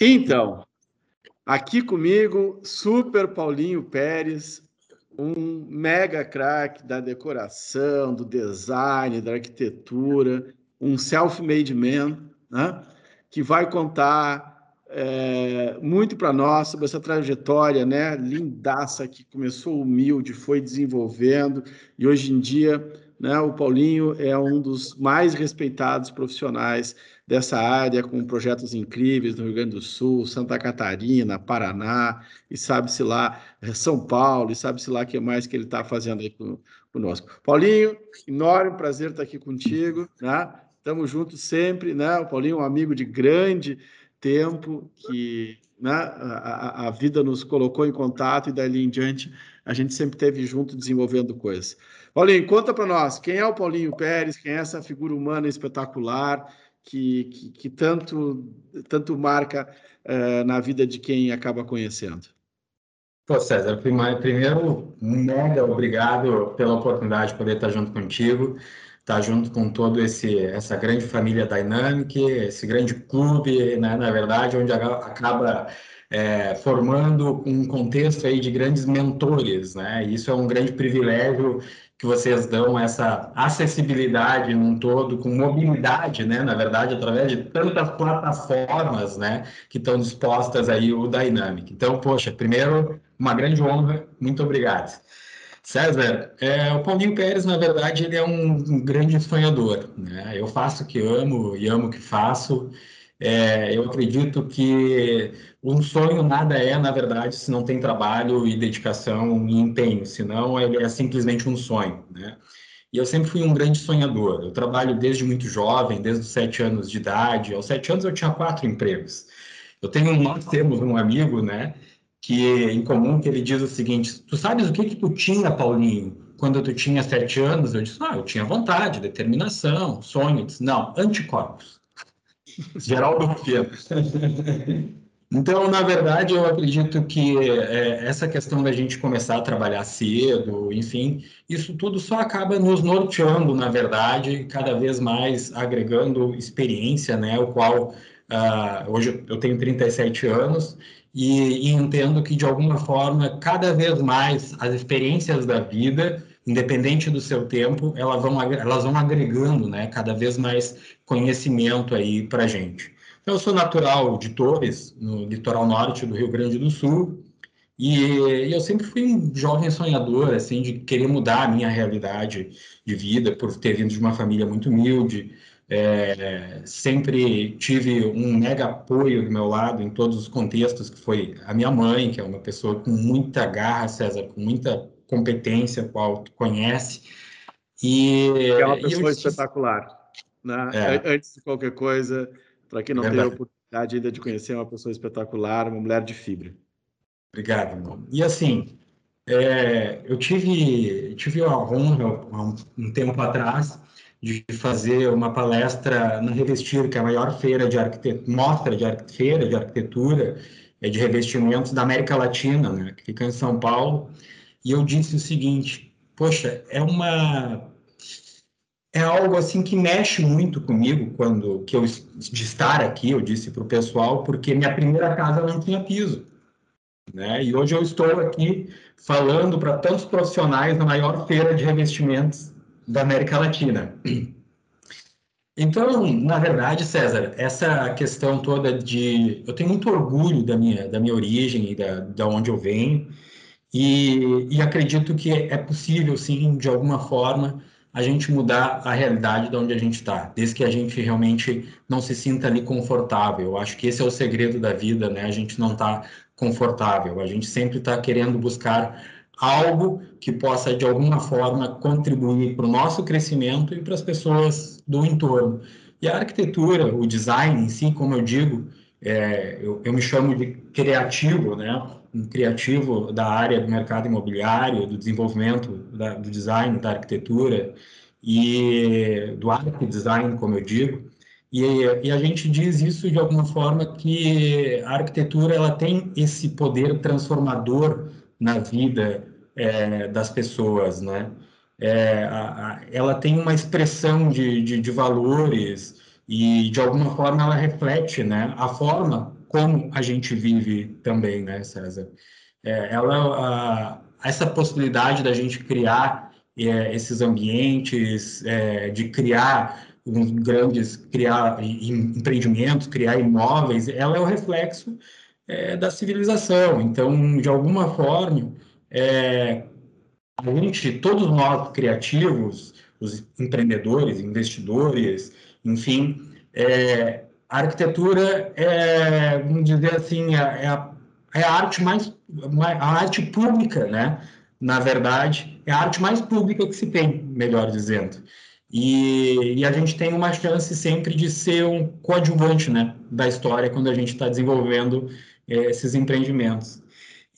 Então, aqui comigo, Super Paulinho Pérez, um mega craque da decoração, do design, da arquitetura, um self-made man, né? que vai contar é, muito para nós sobre essa trajetória né? lindaça que começou humilde, foi desenvolvendo e hoje em dia né, o Paulinho é um dos mais respeitados profissionais dessa área, com projetos incríveis no Rio Grande do Sul, Santa Catarina, Paraná, e sabe-se lá, eh, São Paulo, e sabe-se lá o que mais que ele está fazendo aí conosco. Paulinho, enorme prazer estar aqui contigo, né? Estamos juntos sempre, né? O Paulinho é um amigo de grande tempo que né, a, a, vida nos colocou em contato e dali em diante a gente sempre esteve junto desenvolvendo coisas. Paulinho, conta para nós, quem é o Paulinho Pérez, quem é essa figura humana espetacular, que, que, que tanto, tanto marca uh, na vida de quem acaba conhecendo. Pô, César, primeiro, mega obrigado pela oportunidade de poder estar junto contigo, estar junto com todo esse essa grande família Dynamic, esse grande clube, né, na verdade, onde acaba é, formando um contexto aí de grandes mentores, né? Isso é um grande privilégio que vocês dão essa acessibilidade num todo, com mobilidade, né, na verdade, através de tantas plataformas, né, que estão dispostas aí o Dynamic. Então, poxa, primeiro, uma grande honra, muito obrigado. César, é, o Paulinho Pérez, na verdade, ele é um, um grande sonhador, né? Eu faço o que amo e amo o que faço, é, eu acredito que um sonho nada é, na verdade, se não tem trabalho e dedicação e empenho, senão ele é simplesmente um sonho, né? E eu sempre fui um grande sonhador. Eu trabalho desde muito jovem, desde os sete anos de idade. Aos sete anos eu tinha quatro empregos. Eu tenho, nós temos um amigo, né, que em comum que ele diz o seguinte: tu sabes o que que tu tinha, Paulinho, quando tu tinha sete anos? Eu disse: ah, eu tinha vontade, determinação, sonho. Eu disse, não, anticorpos. Geraldo Rufino. Então, na verdade, eu acredito que é, essa questão da gente começar a trabalhar cedo, enfim, isso tudo só acaba nos norteando, na verdade, cada vez mais agregando experiência, né? O qual uh, hoje eu tenho 37 anos e, e entendo que, de alguma forma, cada vez mais as experiências da vida independente do seu tempo, elas vão, elas vão agregando né, cada vez mais conhecimento aí para a gente. Então, eu sou natural de Torres, no litoral norte do Rio Grande do Sul, e, e, eu sempre fui um jovem sonhador, assim, de querer mudar a minha realidade de vida, por ter vindo de uma família muito humilde. É, sempre tive um mega apoio do meu lado em todos os contextos, que foi a minha mãe, que é uma pessoa com muita garra, César, com muita competência, qual tu conhece. E, é uma pessoa espetacular. Né? É. Antes de qualquer coisa, para quem não é teve a oportunidade ainda de conhecer, uma pessoa espetacular, uma mulher de fibra. Obrigado, irmão. E assim, é, eu tive, tive a honra, um, um tempo atrás, de fazer uma palestra na Revestir, que é a maior feira de arquitetura, mostra de feira de arquitetura, é, de revestimentos da América Latina, né, que fica em São Paulo e eu disse o seguinte: poxa, é uma é algo assim que mexe muito comigo quando que eu de estar aqui, eu disse para o pessoal, porque minha primeira casa não tinha piso, né? E hoje eu estou aqui falando para tantos profissionais na maior feira de revestimentos da América Latina. Então, na verdade, César, essa questão toda de eu tenho muito orgulho da minha da minha origem e da, da onde eu venho e, e acredito que é possível, sim, de alguma forma, a gente mudar a realidade de onde a gente está, desde que a gente realmente não se sinta ali confortável. Eu acho que esse é o segredo da vida, né? A gente não está confortável, a gente sempre está querendo buscar algo que possa, de alguma forma, contribuir para o nosso crescimento e para as pessoas do entorno. E a arquitetura, o design em si, como eu digo, é, eu, eu me chamo de criativo, né? Um criativo da área do mercado imobiliário, do desenvolvimento da, do design, da arquitetura e do arte design, como eu digo. E, e, a gente diz isso de alguma forma que a arquitetura ela tem esse poder transformador na vida é, das pessoas, né? É, a, a, ela tem uma expressão de, de, de valores e de alguma forma ela reflete, né, a forma como a gente vive também, né, César? É, ela, a, essa possibilidade da gente criar é, esses ambientes, é, de criar uns grandes, criar empreendimentos, criar imóveis, ela é o reflexo é, da civilização. Então, de alguma forma, é, a gente, todos nós criativos, os empreendedores, investidores, enfim, é, a arquitetura é, vamos dizer assim, é, é a, é a arte mais, a arte pública, né? Na verdade, é a arte mais pública que se tem, melhor dizendo. E, e, a gente tem uma chance sempre de ser um coadjuvante né, da história quando a gente está desenvolvendo é, esses empreendimentos.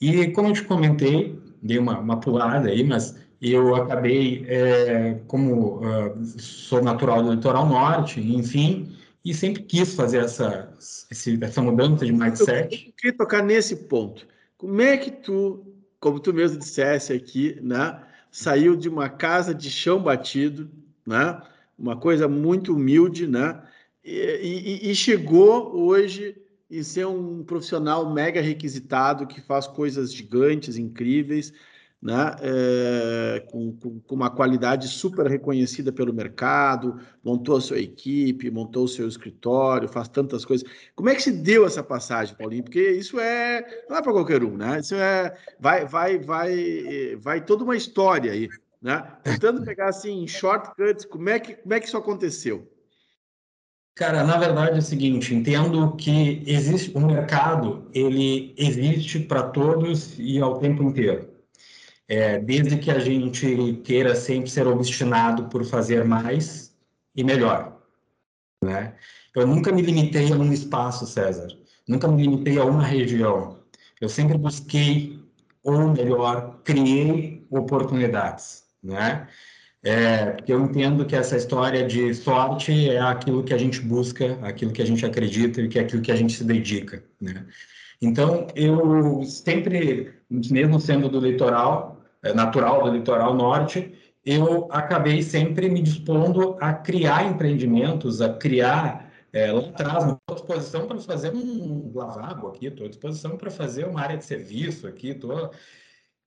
E como eu te comentei, dei uma, uma pulada aí, mas eu acabei, é, como uh, sou natural do litoral norte, enfim, e sempre quis fazer essa, essa mudança de mindset. Eu queria tocar nesse ponto. Como é que tu, como tu mesmo dissesse aqui, né, saiu de uma casa de chão batido, né, uma coisa muito humilde, né, e, e, e chegou hoje em ser um profissional mega requisitado que faz coisas gigantes, incríveis, né, é, com, com, uma qualidade super reconhecida pelo mercado, montou a sua equipe, montou o seu escritório, faz tantas coisas. Como é que se deu essa passagem, Paulinho? Porque isso é não é para qualquer um, né? Isso é vai vai vai vai toda uma história aí, né? Tentando pegar assim shortcuts, como é que como é que isso aconteceu? Cara, na verdade é o seguinte, entendo que existe o mercado, ele existe para todos e ao tempo inteiro é, desde que a gente queira sempre ser obstinado por fazer mais e melhor, né? Eu nunca me limitei a um espaço, César. Nunca me limitei a uma região. Eu sempre busquei, ou melhor, criei oportunidades, né? É, porque eu entendo que essa história de sorte é aquilo que a gente busca, aquilo que a gente acredita e que é aquilo que a gente se dedica, né? Então, eu sempre, mesmo sendo do litoral, natural do litoral norte, eu acabei sempre me dispondo a criar empreendimentos, a criar é, lá atrás, estou à disposição para fazer um lavabo aqui, estou à disposição para fazer uma área de serviço aqui, tô...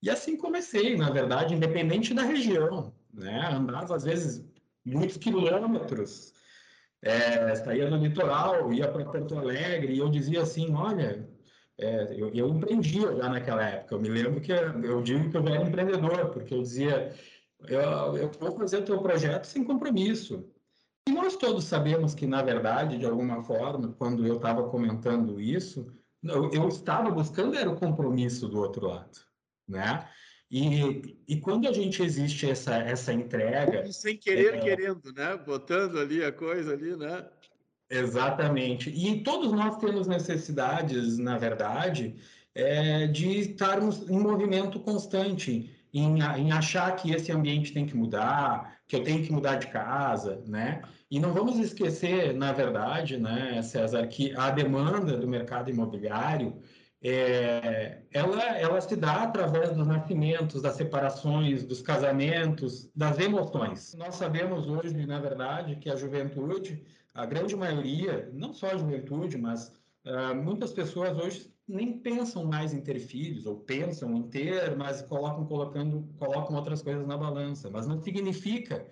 e assim comecei, na verdade, independente da região, né? Andava às vezes muitos quilômetros, é, saía no litoral, ia para Porto Alegre e eu dizia assim, olha, é, eu, eu empreendia já naquela época. Eu me lembro que eu digo que eu era empreendedor, porque eu dizia, eu, eu vou fazer o teu projeto sem compromisso. E nós todos sabemos que, na verdade, de alguma forma, quando eu estava comentando isso, eu, eu, estava buscando era o compromisso do outro lado, né? E, e quando a gente existe essa, essa entrega... E sem querer, é, querendo, né? Botando ali a coisa ali, né? Exatamente. E todos nós temos necessidades, na verdade, é, de estarmos em movimento constante, em, em, achar que esse ambiente tem que mudar, que eu tenho que mudar de casa, né? E não vamos esquecer, na verdade, né, César, que a demanda do mercado imobiliário é, ela, ela se dá através dos nascimentos, das separações, dos casamentos, das emoções. Nós sabemos hoje, na verdade, que a juventude a grande maioria, não só a juventude, mas uh, muitas pessoas hoje nem pensam mais em ter filhos, ou pensam em ter, mas colocam, colocando, colocam outras coisas na balança. Mas não significa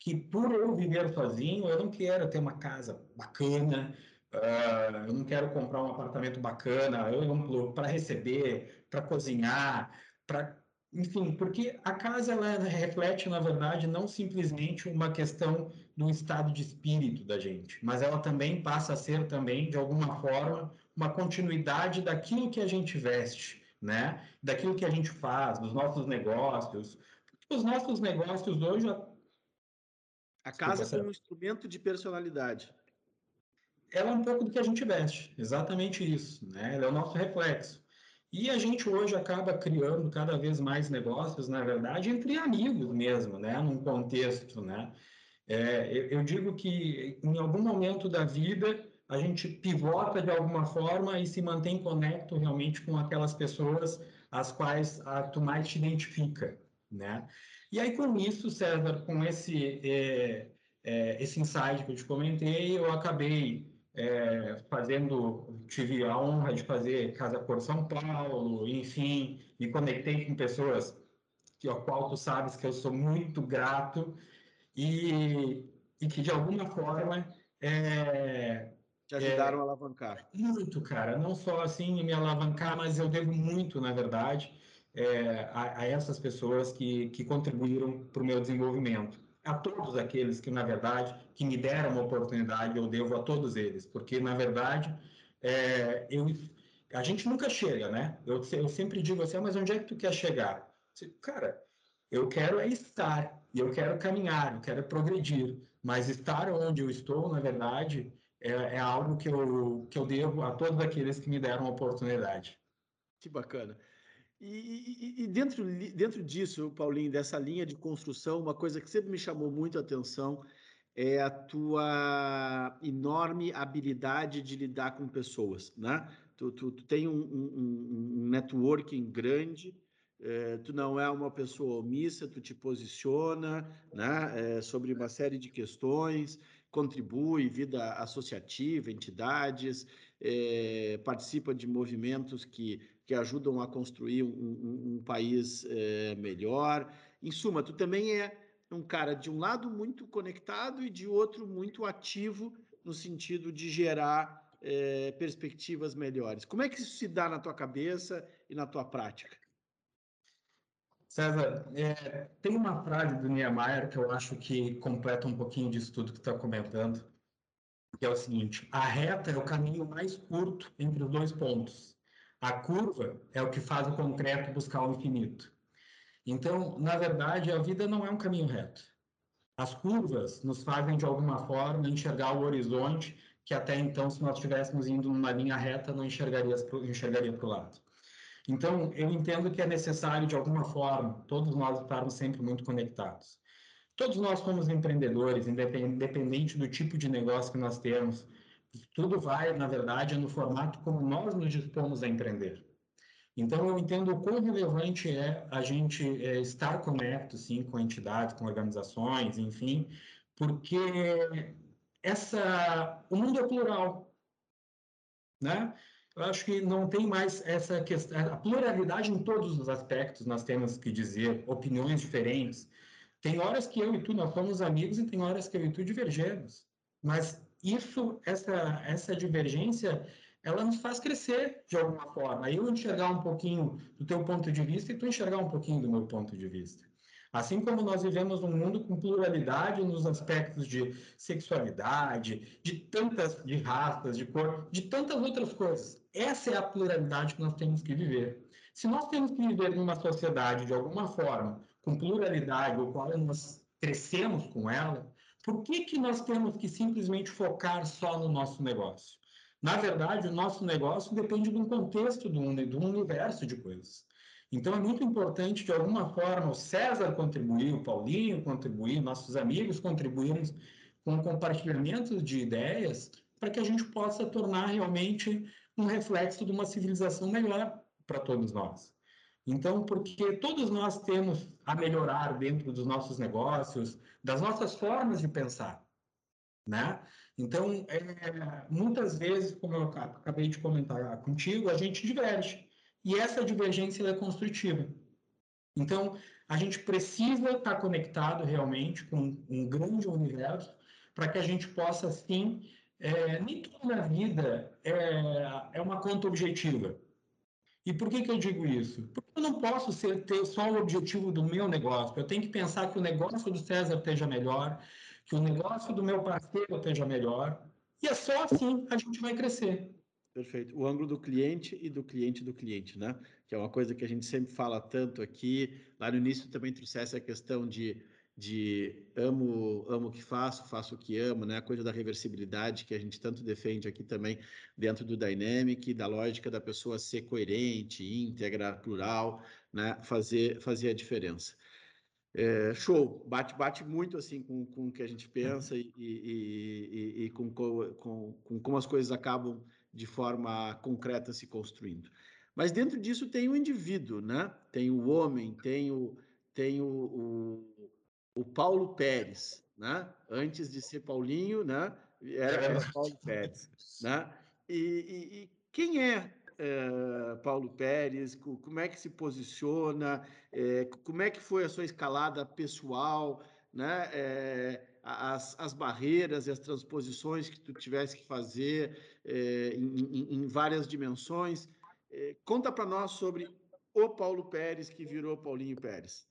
que por eu viver sozinho, eu não quero ter uma casa bacana, uh, eu não quero comprar um apartamento bacana, amplo, para receber, para cozinhar, para enfim, porque a casa ela reflete, na verdade, não simplesmente uma questão do estado de espírito da gente, mas ela também passa a ser também, de alguma forma, uma continuidade daquilo que a gente veste, né? Daquilo que a gente faz, dos nossos negócios. Os nossos negócios hoje. A casa como um instrumento de personalidade. Ela é um pouco do que a gente veste, exatamente isso, né? Ela é o nosso reflexo. E a gente hoje acaba criando cada vez mais negócios, na verdade, entre amigos mesmo, né? Num contexto, né? É, eu digo que em algum momento da vida a gente pivota de alguma forma e se mantém conecto realmente com aquelas pessoas às quais a, tu mais te identifica, né? E aí com isso, César, com esse é, é, esse insight que eu te comentei, eu acabei é, fazendo, tive a honra de fazer Casa por São Paulo, enfim, me conectei com pessoas que ao qual tu sabes que eu sou muito grato e, e que de alguma forma é, te ajudaram é, a alavancar. Muito, cara. Não só assim me alavancar, mas eu devo muito, na verdade, é, a, a, essas pessoas que, que contribuíram para o meu desenvolvimento. A todos aqueles que, na verdade, que me deram uma oportunidade, eu devo a todos eles, porque, na verdade, é, eu, a gente nunca chega, né? Eu, eu sempre digo assim, ah, mas onde é que tu quer chegar? Cara, eu quero é estar, e eu quero caminhar, eu quero progredir, mas estar onde eu estou, na verdade, é, é algo que eu, que eu devo a todos aqueles que me deram a oportunidade. Que bacana. E, e, e, dentro, dentro disso, Paulinho, dessa linha de construção, uma coisa que sempre me chamou muito a atenção é a tua enorme habilidade de lidar com pessoas, né? Tu, tu, tu tem um, um, um networking grande, é, tu não é uma pessoa omissa, tu te posiciona né, é, sobre uma série de questões, contribui, vida associativa, entidades, é, participa de movimentos que, que ajudam a construir um, um, um país melhor. Em suma, tu também é um cara de um lado muito conectado e de outro muito ativo no sentido de gerar perspectivas melhores. Como é que isso se dá na tua cabeça e na tua prática? César, é, tem uma frase do Niemeyer que eu acho que completa um pouquinho disso tudo que está comentando, que é o seguinte: a reta é o caminho mais curto entre os dois pontos. A curva é o que faz o concreto buscar o infinito. Então, na verdade, a vida não é um caminho reto. As curvas nos fazem, de alguma forma, enxergar o horizonte que até então, se nós estivéssemos indo numa linha reta, não enxergaria, para o lado. Então, eu entendo que é necessário, de alguma forma, todos nós estarmos sempre muito conectados. Todos nós somos empreendedores, independente do tipo de negócio que nós temos. Tudo vai, na verdade, no formato como nós nos dispomos a empreender. Então, eu entendo o quão relevante é a gente é, estar conecto, sim, com entidades, com organizações, enfim, porque essa, o mundo é plural, né? Eu acho que não tem mais essa questão, a pluralidade em todos os aspectos, nós temos que dizer, opiniões diferentes. Tem horas que eu e tu nós somos amigos e tem horas que eu e tu divergemos. Mas isso, essa, essa divergência, ela nos faz crescer de alguma forma. Eu enxergar um pouquinho do teu ponto de vista e tu enxergar um pouquinho do meu ponto de vista. Assim como nós vivemos um mundo com pluralidade nos aspectos de sexualidade, de tantas de raças, de cor, de tantas outras coisas. Essa é a pluralidade que nós temos que viver. Se nós temos que viver numa sociedade de alguma forma com pluralidade, ou qual nós crescemos com ela, por que que nós temos que simplesmente focar só no nosso negócio? Na verdade, o nosso negócio depende de um contexto, de um universo de coisas. Então, é muito importante, de alguma forma, o César contribuir, o Paulinho contribuir, nossos amigos contribuírem com compartilhamentos de ideias para que a gente possa tornar realmente um reflexo de uma civilização melhor para todos nós. Então, porque todos nós temos a melhorar dentro dos nossos negócios, das nossas formas de pensar, né? Então, é, muitas vezes, como eu acabei de comentar contigo, a gente diverge. E essa divergência é construtiva. Então, a gente precisa estar conectado realmente com um grande universo para que a gente possa, sim, é, nem tudo na vida é, é uma conta objetiva. E por que, que eu digo isso? Porque eu não posso ser, ter só o objetivo do meu negócio. Eu tenho que pensar que o negócio do César esteja melhor, que o negócio do meu parceiro esteja melhor. E é só assim a gente vai crescer. Perfeito. O ângulo do cliente e do cliente do cliente, né? Que é uma coisa que a gente sempre fala tanto aqui. Lá no início também trouxesse a questão de, de amo, amo o que faço, faço o que amo, né? A coisa da reversibilidade que a gente tanto defende aqui também dentro do Dynamic, da lógica da pessoa ser coerente, íntegra, plural, né? Fazer, fazer a diferença. É, show, bate, bate muito assim com, com o que a gente pensa e, e, e, e com, com, com como as coisas acabam de forma concreta se construindo. Mas dentro disso tem o indivíduo, né? Tem o homem, tem o, tem o, o, o Paulo Pérez, né? Antes de ser Paulinho, né? era, era Paulo Pérez. Né? E, e, e quem é, é, Paulo Pérez? Como é que se posiciona? É, como é que foi a sua escalada pessoal? Né? É, as, as barreiras e as transposições que tu tivesse que fazer é, em, em, várias dimensões. É, conta para nós sobre o Paulo Pérez que virou Paulinho Pérez.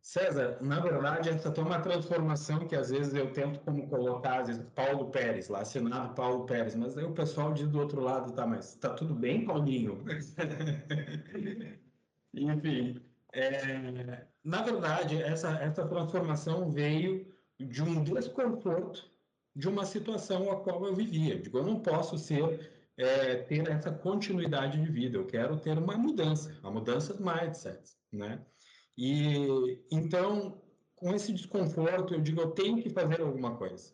César, na verdade, essa foi uma transformação que às vezes eu tento como colocar, às vezes, Paulo Pérez, lá assinado Paulo Pérez, mas aí o pessoal diz do outro lado, tá, mas tá tudo bem, Paulinho? Enfim, é, na verdade, essa, essa transformação veio de um desconforto de uma situação a qual eu vivia. Digo, eu não posso ser é, ter essa continuidade de vida, eu quero ter uma mudança, uma mudança de mindset, né? E então, com esse desconforto, eu digo, eu tenho que fazer alguma coisa.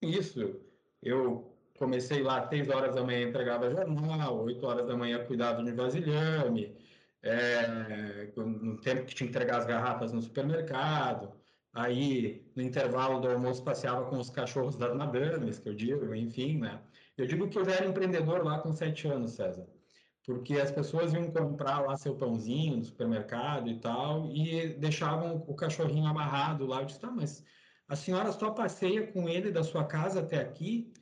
Com isso, eu comecei lá 6 horas da manhã, entregava jornal, 8 horas da manhã, cuidava de vasilhame, é, no tempo que tinha que entregar as garrafas no supermercado, aí no intervalo do almoço passeava com os cachorros das madames, que eu digo, enfim, né? Eu digo que eu já era empreendedor lá com sete anos, César porque as pessoas iam comprar lá seu pãozinho no supermercado e tal, e deixavam o cachorrinho amarrado lá. Eu disse, tá, mas a senhora só passeia com ele da sua casa até aqui?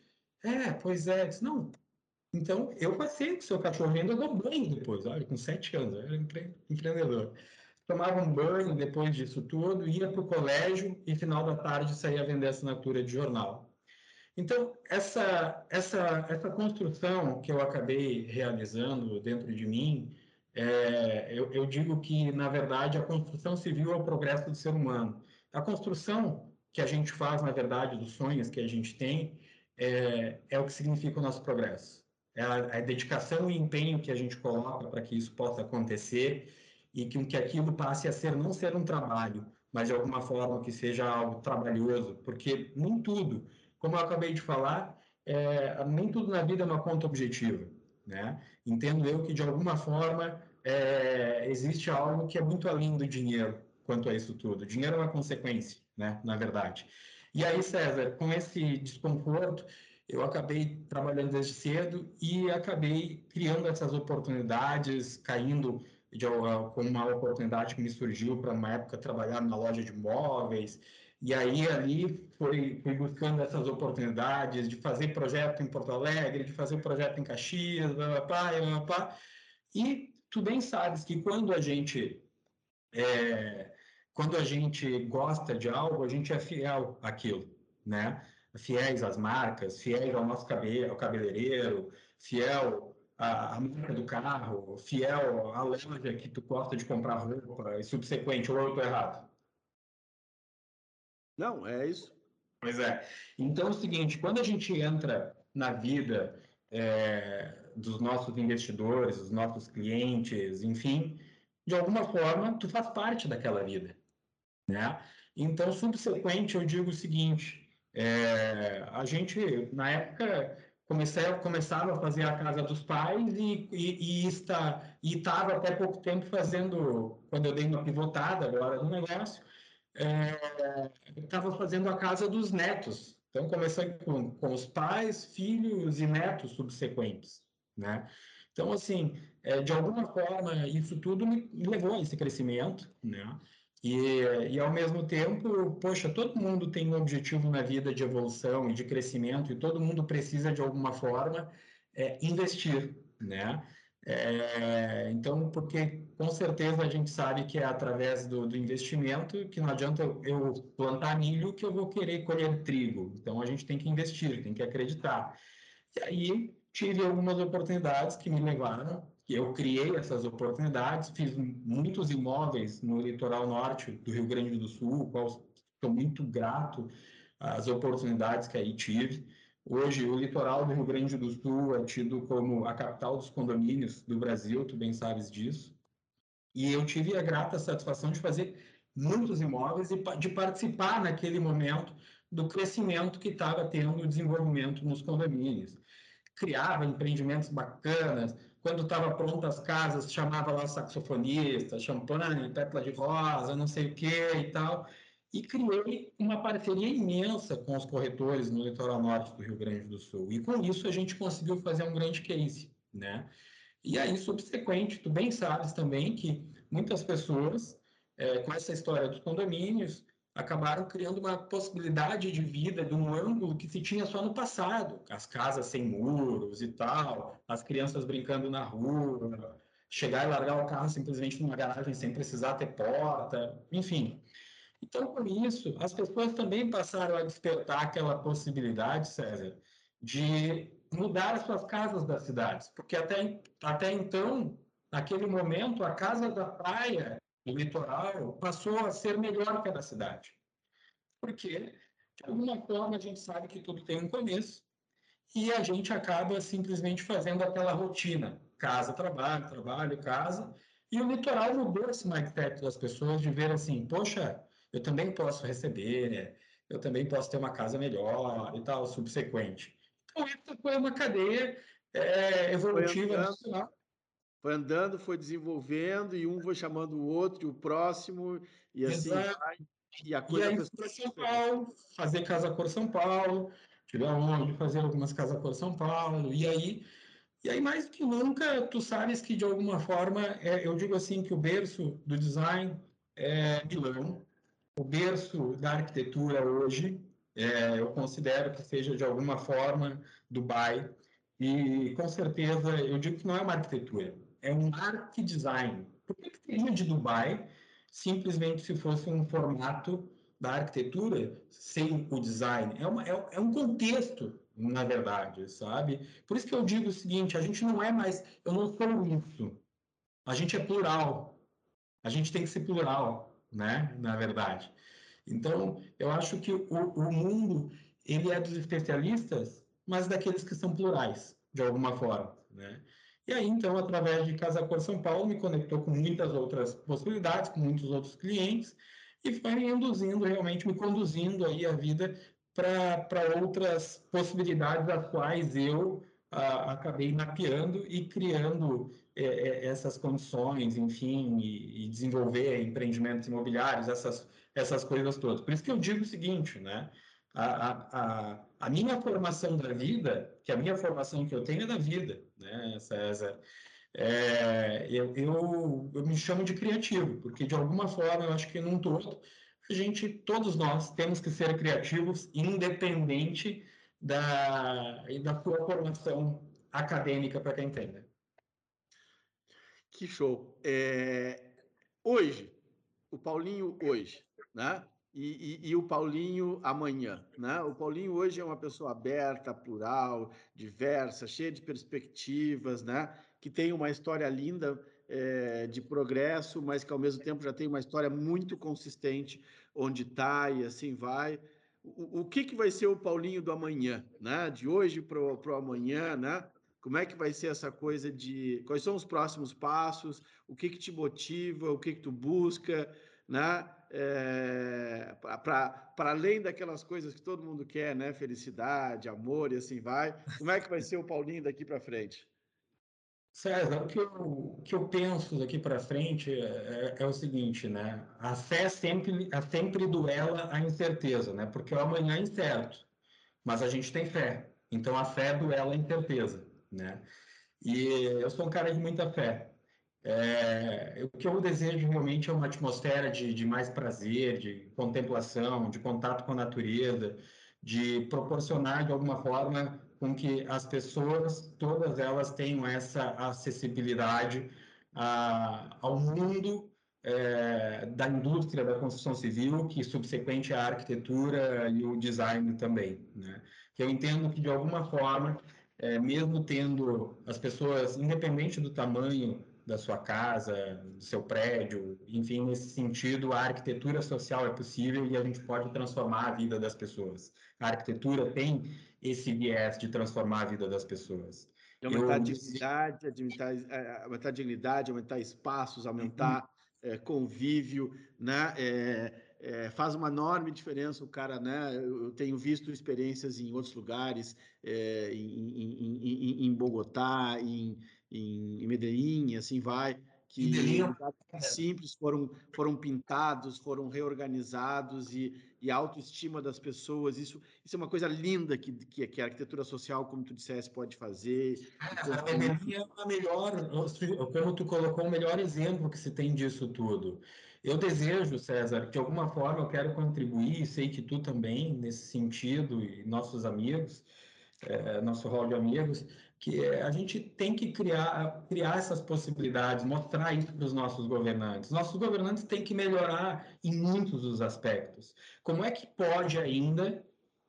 É, pois é. Eu disse, não, então eu passei com o seu cachorrinho, eu dou banho depois, olha, com sete anos, eu era empre empreendedor. Tomava um banho depois disso tudo, ia para o colégio e final da tarde saía vender assinatura de jornal. Então, essa, essa, essa construção que eu acabei realizando dentro de mim, é, eu, eu, digo que, na verdade, a construção civil é o progresso do ser humano. A construção que a gente faz, na verdade, dos sonhos que a gente tem, é, é o que significa o nosso progresso. É a, a dedicação e empenho que a gente coloca para que isso possa acontecer e que, que aquilo passe a ser, não ser um trabalho, mas de alguma forma que seja algo trabalhoso, porque nem tudo como eu acabei de falar, é, nem tudo na vida é uma conta objetiva. Né? Entendo eu que, de alguma forma, é, existe algo que é muito além do dinheiro quanto a isso tudo. O dinheiro é uma consequência, né? na verdade. E aí, César, com esse desconforto, eu acabei trabalhando desde cedo e acabei criando essas oportunidades, caindo com uma oportunidade que me surgiu para, uma época, trabalhar na loja de móveis, e aí, ali, foi, fui buscando essas oportunidades de fazer projeto em Porto Alegre, de fazer projeto em Caxias, blá, blá, blá, blá. E tu bem sabes que quando a gente... É, quando a gente gosta de algo, a gente é fiel àquilo, né? Fiéis às marcas, fiéis ao nosso cabelo, ao cabeleireiro, fiel à, marca do carro, fiel à loja que tu gosta de comprar roupa e subsequente, ou eu estou errado? Não, é isso. Pois é. Então é o seguinte, quando a gente entra na vida é, dos nossos investidores, dos nossos clientes, enfim, de alguma forma, tu faz parte daquela vida, né? Então, subsequente, eu digo o seguinte, é, a gente, na época, comecei, começava a fazer a casa dos pais e, e, e está e estava até pouco tempo fazendo, quando eu dei uma pivotada agora no negócio, estava é, fazendo a casa dos netos. Então, comecei com, com os pais, filhos e netos subsequentes, né? Então, assim, é, de alguma forma, isso tudo me levou a esse crescimento, né? E, e, ao mesmo tempo, poxa, todo mundo tem um objetivo na vida de evolução e de crescimento, e todo mundo precisa, de alguma forma, é, investir, né? É, então, porque com certeza a gente sabe que é através do, do investimento que não adianta eu, eu, plantar milho que eu vou querer colher trigo. Então a gente tem que investir, tem que acreditar. E aí tive algumas oportunidades que me levaram, eu criei essas oportunidades, fiz muitos imóveis no litoral norte do Rio Grande do Sul, qual estou muito grato às oportunidades que aí tive. Hoje, o litoral do Rio Grande do Sul é tido como a capital dos condomínios do Brasil, tu bem sabes disso. E eu tive a grata satisfação de fazer muitos imóveis e de participar naquele momento do crescimento que estava tendo o desenvolvimento nos condomínios. Criava empreendimentos bacanas, quando estava pronta as casas, chamava lá saxofonista, champanhe, pétala de rosa, não sei o que e tal. e criei uma parceria imensa com os corretores no litoral norte do Rio Grande do Sul. E com isso a gente conseguiu fazer um grande case, né? E aí, subsequente, tu bem sabes também que muitas pessoas, é, com essa história dos condomínios, acabaram criando uma possibilidade de vida de um ângulo que se tinha só no passado. As casas sem muros e tal, as crianças brincando na rua, chegar e largar o carro simplesmente numa garagem sem precisar ter porta, enfim. Então, com isso, as pessoas também passaram a despertar aquela possibilidade, César, de mudar as suas casas das cidades, porque até, até então, naquele momento, a casa da praia, o litoral, passou a ser melhor que a da cidade. Porque, de alguma forma, a gente sabe que tudo tem um começo, e a gente acaba simplesmente fazendo aquela rotina, casa, trabalho, trabalho, casa, e o litoral mudou esse mindset das pessoas de ver assim, poxa, eu também posso receber, eu também posso ter uma casa melhor e tal, subsequente. Então, essa foi uma cadeia é, evolutiva andando, foi andando, foi desenvolvendo, e um foi chamando o outro, e o próximo, e assim Exato. vai. E, a coisa e aí São Paulo, fazer Casa Cor São Paulo, tive a honra de fazer algumas Casa Cor São Paulo, e aí e aí, mais do que nunca, tu sabes que, de alguma forma, é, eu digo assim que o berço do design é Milão, o berço da arquitetura hoje, é, eu considero que seja, de alguma forma, Dubai, e, com certeza, eu digo que não é uma arquitetura, é um arquidesign. Por que, que seria de Dubai simplesmente se fosse um formato da arquitetura sem o design? É, uma, é, é um contexto na verdade, sabe? Por isso que eu digo o seguinte: a gente não é mais, eu não sou isso. A gente é plural. A gente tem que ser plural, né? Na verdade. Então, eu acho que o, o mundo ele é dos especialistas, mas daqueles que são plurais, de alguma forma, né? E aí, então, através de Casa Cor São Paulo, me conectou com muitas outras possibilidades, com muitos outros clientes, e foi me induzindo, realmente me conduzindo aí a vida para outras possibilidades as quais eu a, acabei mapeando e criando é, é, essas condições, enfim, e, e, desenvolver empreendimentos imobiliários, essas, essas coisas todas. Por isso que eu digo o seguinte, né? A, a, a minha formação da vida, que a minha formação que eu tenho é da vida, né, César? É, eu, eu, eu me chamo de criativo, porque de alguma forma eu acho que num todo a gente, todos nós, temos que ser criativos, independente da, da sua formação acadêmica, para quem entenda. Que show! É, hoje, o Paulinho hoje, né? E, e, e, o Paulinho amanhã, né? O Paulinho hoje é uma pessoa aberta, plural, diversa, cheia de perspectivas, né? Que tem uma história linda é, de progresso, mas que ao mesmo tempo já tem uma história muito consistente onde está e assim vai. O, o, que, que vai ser o Paulinho do amanhã, né? De hoje para o amanhã, né? Como é que vai ser essa coisa de quais são os próximos passos? O que que te motiva? O que que tu busca, né? É, para além daquelas coisas que todo mundo quer, né? Felicidade, amor e assim vai. Como é que vai ser o Paulinho daqui para frente? César, o que eu, que eu penso daqui para frente é, é, o seguinte, né? A fé sempre, a sempre duela a incerteza, né? Porque o amanhã é incerto, mas a gente tem fé. Então a fé duela a incerteza, né? E eu sou um cara de muita fé. É, o que eu desejo realmente é uma atmosfera de, de mais prazer, de contemplação, de contato com a natureza, de proporcionar de alguma forma com que as pessoas, todas elas, tenham essa acessibilidade a, ao mundo é, da indústria da construção civil, que subsequente à arquitetura e o design também. Né? Que eu entendo que, de alguma forma, é, mesmo tendo as pessoas, independente do tamanho da sua casa, do seu prédio, enfim, nesse sentido, a arquitetura social é possível e a gente pode transformar a vida das pessoas. A arquitetura tem esse viés de transformar a vida das pessoas. De aumentar Eu... a dignidade, aumentar, é, aumentar a dignidade, aumentar espaços, aumentar uhum. é, convívio, né? É, é, faz uma enorme diferença o cara, né? Eu tenho visto experiências em outros lugares, é, em, em, em, em, Bogotá, em, em, Medellín, assim vai, que simples foram, foram pintados, foram reorganizados e, e a autoestima das pessoas. Isso, isso é uma coisa linda que, que, que a arquitetura social, como tu disseste, pode fazer. É, a Medellín é a melhor, como tu colocou, o melhor exemplo que se tem disso tudo. Eu desejo, César, que de alguma forma eu quero contribuir, sei que tu também, nesse sentido, e nossos amigos, é, nosso rol de amigos, que é, a gente tem que criar, criar essas possibilidades, mostrar isso para os nossos governantes. Nossos governantes têm que melhorar em muitos dos aspectos. Como é que pode ainda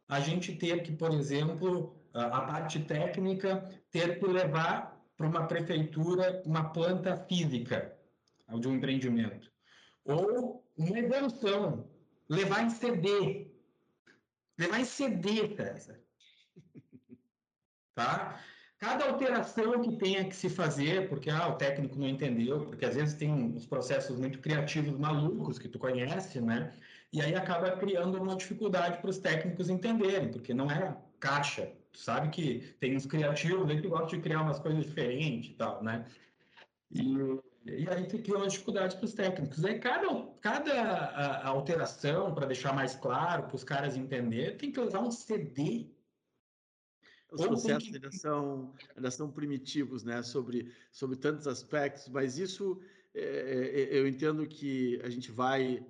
a gente ter que, por exemplo, a parte técnica, ter que levar para uma prefeitura uma planta física de um empreendimento? Ou uma evolução, levar em CD. Levar em CD, César tá? Cada alteração que tenha que se fazer, porque ah, o técnico não entendeu, porque às vezes tem uns processos muito criativos malucos que tu conhece, né? E aí acaba criando uma dificuldade para os técnicos entenderem, porque não é caixa. Tu sabe que tem uns criativos aí que gostam de criar umas coisas diferentes e tal, né? E, e aí cria uma dificuldade para os técnicos. Aí cada, cada alteração, para deixar mais claro, para os caras entenderem, tem que usar um CD os processos que... ainda, são, ainda são primitivos, né, sobre, sobre tantos aspectos, mas isso é, é, é, eu entendo que a gente vai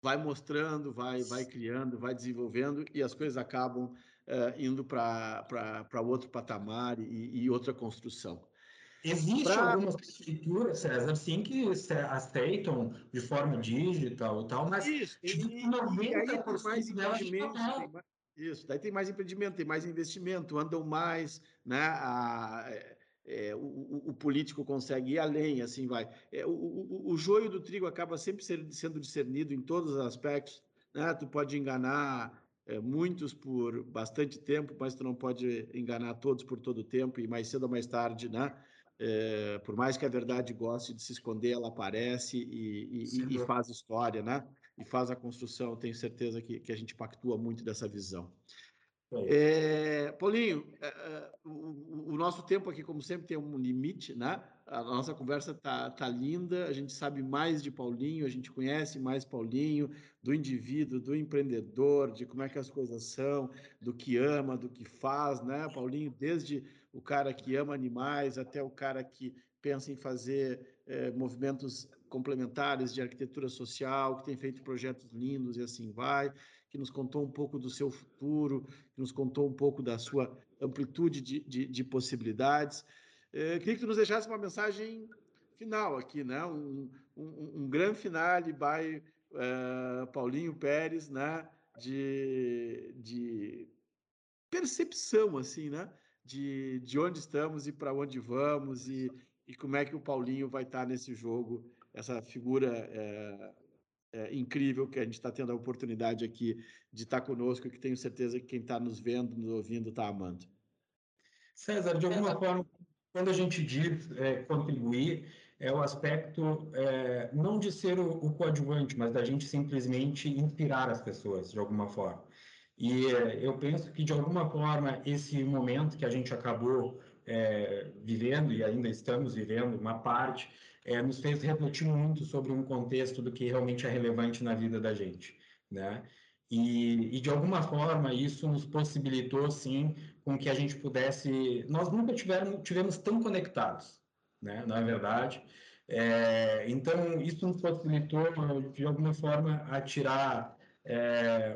vai mostrando, vai, vai criando, vai desenvolvendo e as coisas acabam é, indo para outro patamar e, e, outra construção. Existem pra... algumas prefeituras, César, sim, que aceitam de forma digital e tal, mas Isso, tipo, e, 90% e aí, por mais empreendimento, isso, daí tem mais empreendimento, tem mais investimento, andam mais, né? A, é, é o, o, político consegue ir além, assim vai. É, o, o, o joio do trigo acaba sempre sendo discernido em todos os aspectos, né? Tu pode enganar é, muitos por bastante tempo, mas tu não pode enganar todos por todo o tempo, e mais cedo ou mais tarde, né? É, por mais que a verdade goste de se esconder, ela aparece e, e, e faz história, né? E faz a construção. Tenho certeza que, que a gente pactua muito dessa visão. É, Paulinho, é, é, o, o, nosso tempo aqui, como sempre, tem um limite, né? A nossa conversa tá, tá linda, a gente sabe mais de Paulinho, a gente conhece mais Paulinho, do indivíduo, do empreendedor, de como é que as coisas são, do que ama, do que faz, né, Paulinho? Desde o cara que ama animais até o cara que pensa em fazer é, movimentos complementares de arquitetura social, que tem feito projetos lindos e assim vai, que nos contou um pouco do seu futuro, que nos contou um pouco da sua amplitude de, de, de possibilidades. É, queria que tu nos deixasse uma mensagem final aqui, né? Um, um, um grande finale by uh, Paulinho Pérez, né? De, de percepção, assim, né? De, de onde estamos e para onde vamos e, e como é que o Paulinho vai estar nesse jogo, essa figura é, é, incrível que a gente está tendo a oportunidade aqui de estar conosco e que tenho certeza que quem está nos vendo, nos ouvindo, está amando. César, de alguma forma, quando a gente diz é, contribuir, é o aspecto é, não de ser o, o, coadjuvante, mas da gente simplesmente inspirar as pessoas, de alguma forma. E é, eu penso que, de alguma forma, esse momento que a gente acabou é, vivendo e ainda estamos vivendo uma parte, é, nos fez refletir muito sobre um contexto do que realmente é relevante na vida da gente, né? E, e, de alguma forma isso nos possibilitou sim com que a gente pudesse nós nunca tivemos tivemos tão conectados né é verdade é, então isso nos possibilitou de alguma forma a tirar é,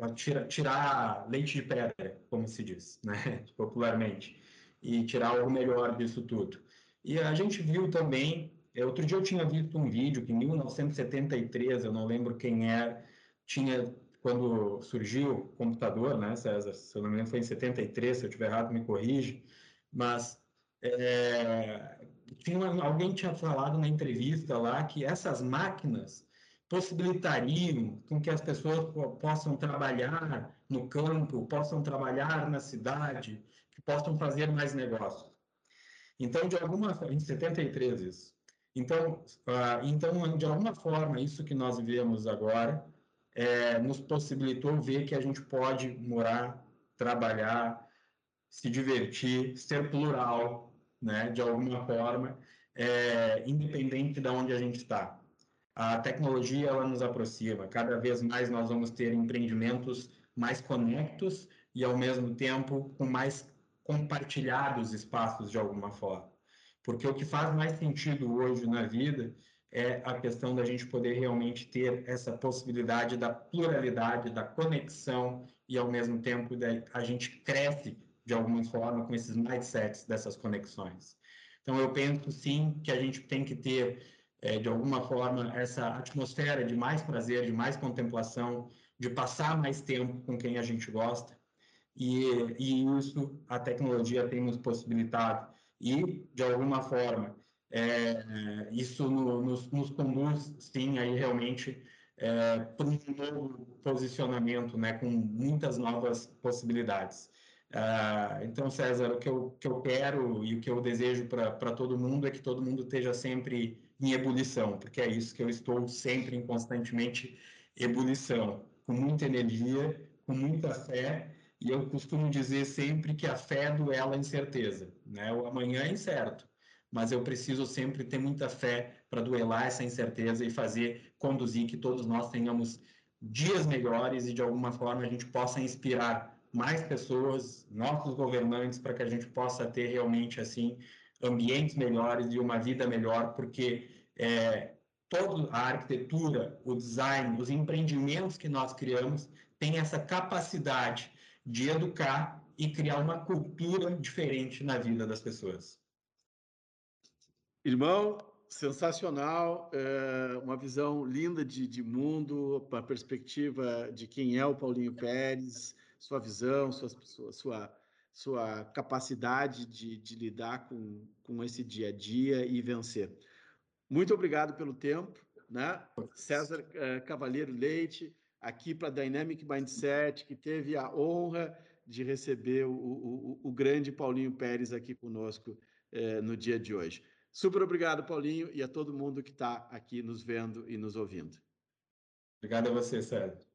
a tirar, tirar leite de pedra como se diz né popularmente e tirar algo melhor disso tudo. E a gente viu também, outro dia eu tinha visto um vídeo que em 1973, eu não lembro quem era, tinha, quando surgiu o computador, né, César, se eu não me engano foi em 73, se eu estiver errado me corrige, mas é, tinha, alguém tinha falado na entrevista lá que essas máquinas possibilitariam com que as pessoas possam trabalhar no campo, possam trabalhar na cidade, que possam fazer mais negócios. Então, de alguma em 73 isso. Então, uh, então, de alguma forma, isso que nós vivemos agora é, nos possibilitou ver que a gente pode morar, trabalhar, se divertir, ser plural, né, de alguma forma, é, independente de onde a gente está. A tecnologia ela nos aproxima. Cada vez mais nós vamos ter empreendimentos mais conectos e ao mesmo tempo com mais compartilhados espaços de alguma forma. Porque o que faz mais sentido hoje na vida é a questão da gente poder realmente ter essa possibilidade da pluralidade, da conexão e ao mesmo tempo da, a gente cresce de alguma forma com esses mindsets dessas conexões. Então eu penso sim que a gente tem que ter é, de alguma forma essa atmosfera de mais prazer, de mais contemplação, de passar mais tempo com quem a gente gosta e, e isso a tecnologia tem nos possibilitado e de alguma forma é, isso no, nos, nos, conduz, sim, aí realmente é, para um novo posicionamento, né, com muitas novas possibilidades. Ah, então, César, o que eu, que eu quero e o que eu desejo para todo mundo é que todo mundo esteja sempre em ebulição, porque é isso que eu estou sempre em constantemente ebulição, com muita energia, com muita fé, e eu costumo dizer sempre que a fé duela a incerteza, né? O amanhã é incerto, mas eu preciso sempre ter muita fé para duelar essa incerteza e fazer, conduzir que todos nós tenhamos dias melhores e de alguma forma a gente possa inspirar mais pessoas, nossos governantes, para que a gente possa ter realmente assim ambientes melhores e uma vida melhor, porque é, toda a arquitetura, o design, os empreendimentos que nós criamos têm essa capacidade de educar e criar uma cultura diferente na vida das pessoas. Irmão, sensacional, é uma visão linda de, de mundo, a perspectiva de quem é o Paulinho Pérez, sua visão, sua, sua, sua, sua capacidade de, de lidar com, com esse dia a dia e vencer. Muito obrigado pelo tempo, né? César é, Cavalheiro Leite, aqui para Dynamic Mindset, que teve a honra de receber o, o, o grande Paulinho Pérez aqui conosco é, no dia de hoje. Super obrigado, Paulinho, e a todo mundo que está aqui nos vendo e nos ouvindo. Obrigado a você, Sérgio.